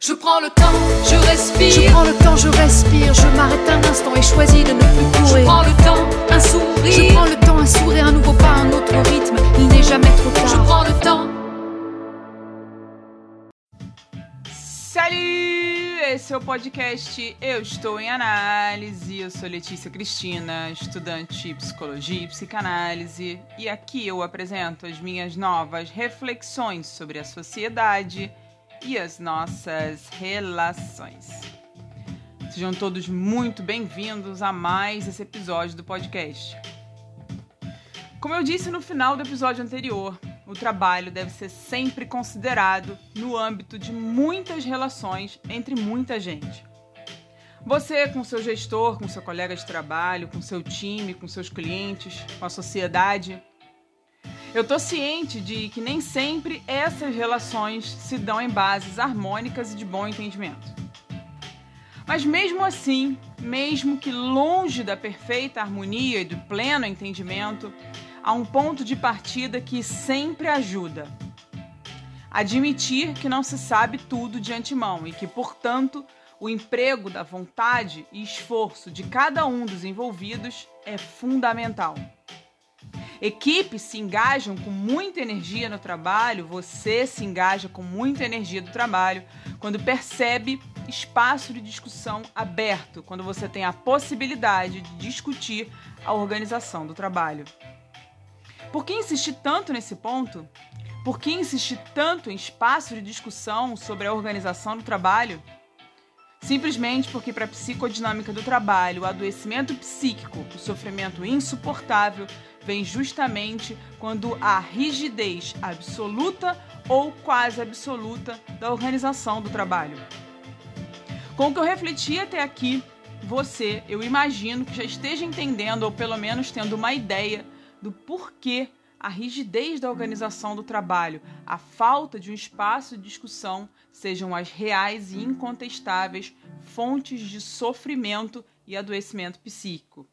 Je prends le temps, je respire. Je prends le temps, je respire, je m'arrête un instant et choisis de ne plus Je courir. prends le temps, un sourire. Je prends le temps, un sourire, un nouveau pas, un autre rythme. Il n'est jamais trop Je tard. prends le temps. Salut! Esse é o podcast Eu Estou em Análise. Eu sou Letícia Cristina, estudante de psicologia e psicanálise, e aqui eu apresento as minhas novas reflexões sobre a sociedade e as nossas relações. Sejam todos muito bem-vindos a mais esse episódio do podcast. Como eu disse no final do episódio anterior, o trabalho deve ser sempre considerado no âmbito de muitas relações entre muita gente. Você com seu gestor, com seu colega de trabalho, com seu time, com seus clientes, com a sociedade. Eu tô ciente de que nem sempre essas relações se dão em bases harmônicas e de bom entendimento. Mas mesmo assim, mesmo que longe da perfeita harmonia e do pleno entendimento, há um ponto de partida que sempre ajuda. Admitir que não se sabe tudo de antemão e que, portanto, o emprego da vontade e esforço de cada um dos envolvidos é fundamental. Equipes se engajam com muita energia no trabalho, você se engaja com muita energia do trabalho quando percebe espaço de discussão aberto, quando você tem a possibilidade de discutir a organização do trabalho. Por que insistir tanto nesse ponto? Por que insistir tanto em espaço de discussão sobre a organização do trabalho? Simplesmente porque, para a psicodinâmica do trabalho, o adoecimento psíquico, o sofrimento insuportável, vem justamente quando há rigidez absoluta ou quase absoluta da organização do trabalho. Com o que eu refleti até aqui, você, eu imagino que já esteja entendendo ou pelo menos tendo uma ideia do porquê a rigidez da organização do trabalho, a falta de um espaço de discussão sejam as reais e incontestáveis fontes de sofrimento e adoecimento psíquico.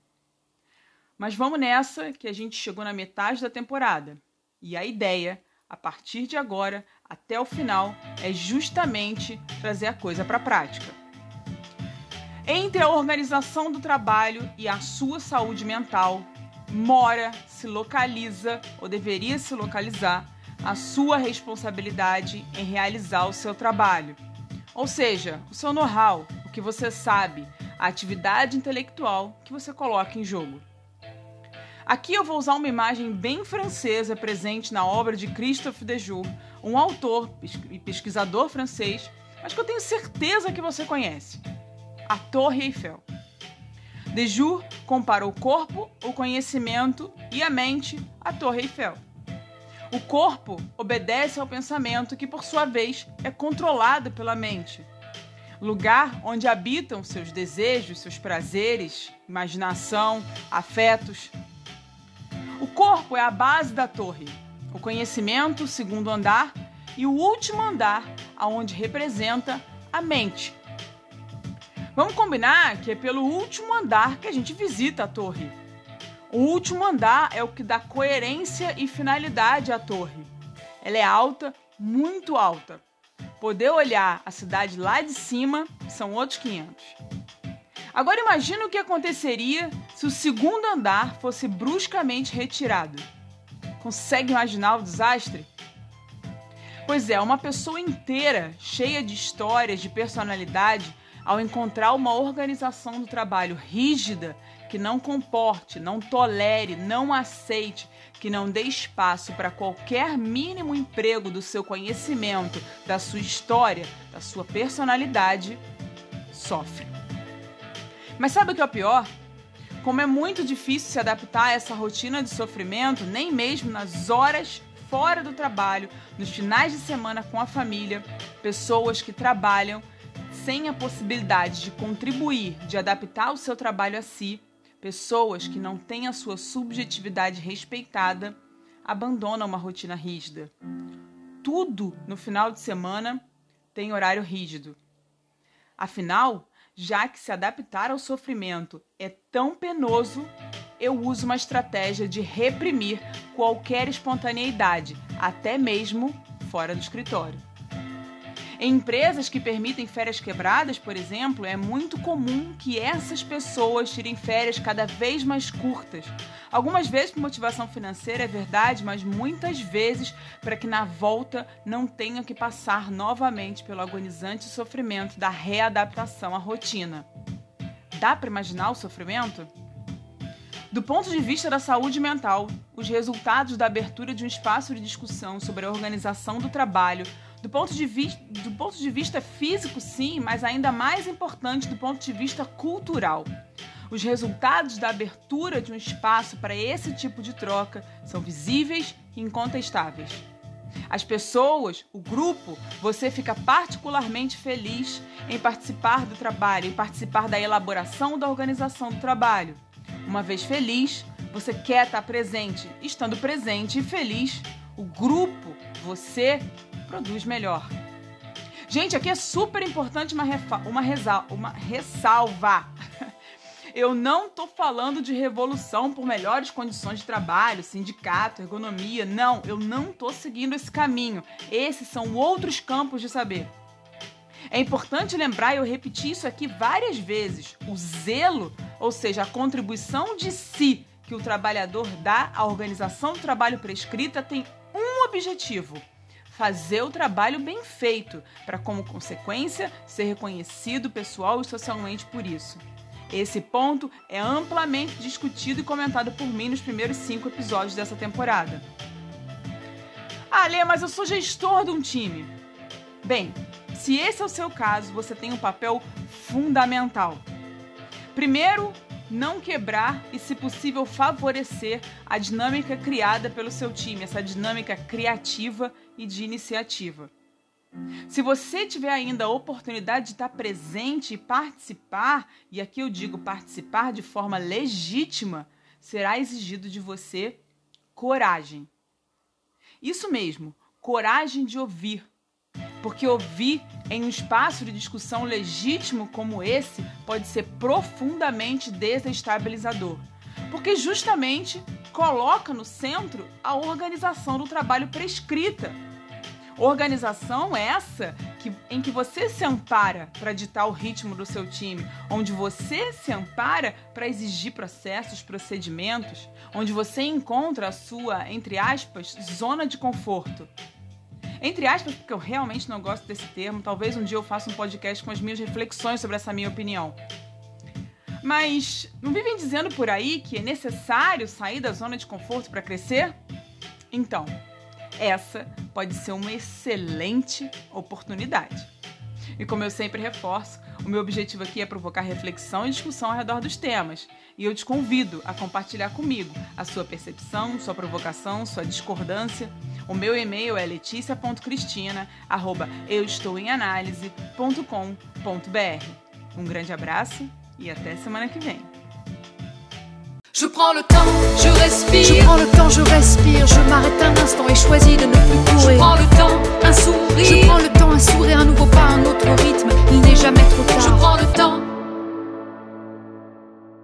Mas vamos nessa, que a gente chegou na metade da temporada. E a ideia, a partir de agora até o final, é justamente trazer a coisa para a prática. Entre a organização do trabalho e a sua saúde mental, mora, se localiza ou deveria se localizar a sua responsabilidade em realizar o seu trabalho. Ou seja, o seu know-how, o que você sabe, a atividade intelectual que você coloca em jogo. Aqui eu vou usar uma imagem bem francesa presente na obra de Christophe Dejour, um autor e pesquisador francês, mas que eu tenho certeza que você conhece. A Torre Eiffel. Dejour compara o corpo, o conhecimento e a mente à Torre Eiffel. O corpo obedece ao pensamento que, por sua vez, é controlado pela mente. Lugar onde habitam seus desejos, seus prazeres, imaginação, afetos. O corpo é a base da torre, o conhecimento, segundo andar, e o último andar, aonde representa a mente, Vamos combinar que é pelo último andar que a gente visita a torre. O último andar é o que dá coerência e finalidade à torre. Ela é alta, muito alta. Poder olhar a cidade lá de cima são outros 500. Agora imagine o que aconteceria se o segundo andar fosse bruscamente retirado. Consegue imaginar o desastre? Pois é, uma pessoa inteira, cheia de histórias, de personalidade, ao encontrar uma organização do trabalho rígida, que não comporte, não tolere, não aceite, que não dê espaço para qualquer mínimo emprego do seu conhecimento, da sua história, da sua personalidade, sofre. Mas sabe o que é o pior? Como é muito difícil se adaptar a essa rotina de sofrimento, nem mesmo nas horas fora do trabalho, nos finais de semana com a família, pessoas que trabalham sem a possibilidade de contribuir, de adaptar o seu trabalho a si, pessoas que não têm a sua subjetividade respeitada abandonam uma rotina rígida. Tudo no final de semana tem horário rígido. Afinal, já que se adaptar ao sofrimento é tão penoso, eu uso uma estratégia de reprimir qualquer espontaneidade, até mesmo fora do escritório. Em empresas que permitem férias quebradas, por exemplo, é muito comum que essas pessoas tirem férias cada vez mais curtas. Algumas vezes por motivação financeira, é verdade, mas muitas vezes para que na volta não tenham que passar novamente pelo agonizante sofrimento da readaptação à rotina. Dá para imaginar o sofrimento? Do ponto de vista da saúde mental, os resultados da abertura de um espaço de discussão sobre a organização do trabalho, do ponto de, vi do ponto de vista físico, sim, mas ainda mais importante do ponto de vista cultural. Os resultados da abertura de um espaço para esse tipo de troca são visíveis e incontestáveis. As pessoas, o grupo, você fica particularmente feliz em participar do trabalho, em participar da elaboração da organização do trabalho. Uma vez feliz, você quer estar presente. Estando presente e feliz, o grupo, você, produz melhor. Gente, aqui é super importante uma, uma, uma ressalva. Eu não estou falando de revolução por melhores condições de trabalho, sindicato, ergonomia. Não, eu não estou seguindo esse caminho. Esses são outros campos de saber. É importante lembrar, eu repeti isso aqui várias vezes: o zelo, ou seja, a contribuição de si que o trabalhador dá à organização do trabalho prescrita, tem um objetivo: fazer o trabalho bem feito, para, como consequência, ser reconhecido pessoal e socialmente por isso. Esse ponto é amplamente discutido e comentado por mim nos primeiros cinco episódios dessa temporada. Ah, Lê, mas eu sou gestor de um time. Bem, se esse é o seu caso, você tem um papel fundamental. Primeiro, não quebrar e, se possível, favorecer a dinâmica criada pelo seu time, essa dinâmica criativa e de iniciativa. Se você tiver ainda a oportunidade de estar presente e participar, e aqui eu digo participar de forma legítima, será exigido de você coragem. Isso mesmo, coragem de ouvir, porque ouvir em um espaço de discussão legítimo como esse pode ser profundamente desestabilizador, porque justamente coloca no centro a organização do trabalho prescrita. Organização essa que, em que você se ampara para ditar o ritmo do seu time, onde você se ampara para exigir processos, procedimentos, onde você encontra a sua, entre aspas, zona de conforto. Entre aspas, porque eu realmente não gosto desse termo. Talvez um dia eu faça um podcast com as minhas reflexões sobre essa minha opinião. Mas não vivem dizendo por aí que é necessário sair da zona de conforto para crescer? Então, essa pode ser uma excelente oportunidade. E como eu sempre reforço, o meu objetivo aqui é provocar reflexão e discussão ao redor dos temas. E eu te convido a compartilhar comigo a sua percepção, sua provocação, sua discordância. O meu e-mail é leticia.cristina@euestouemanalise.com.br. Um grande abraço e até semana que vem. Je prends le temps, je respire. Je prends le temps, je respire. Je m'arrête un instant et choisis de ne plus courir. Je prends le temps, un sourire. Je prends le temps, un sourire, un nouveau pas, un autre rythme. Il n'est jamais trop tard. Je prends le temps.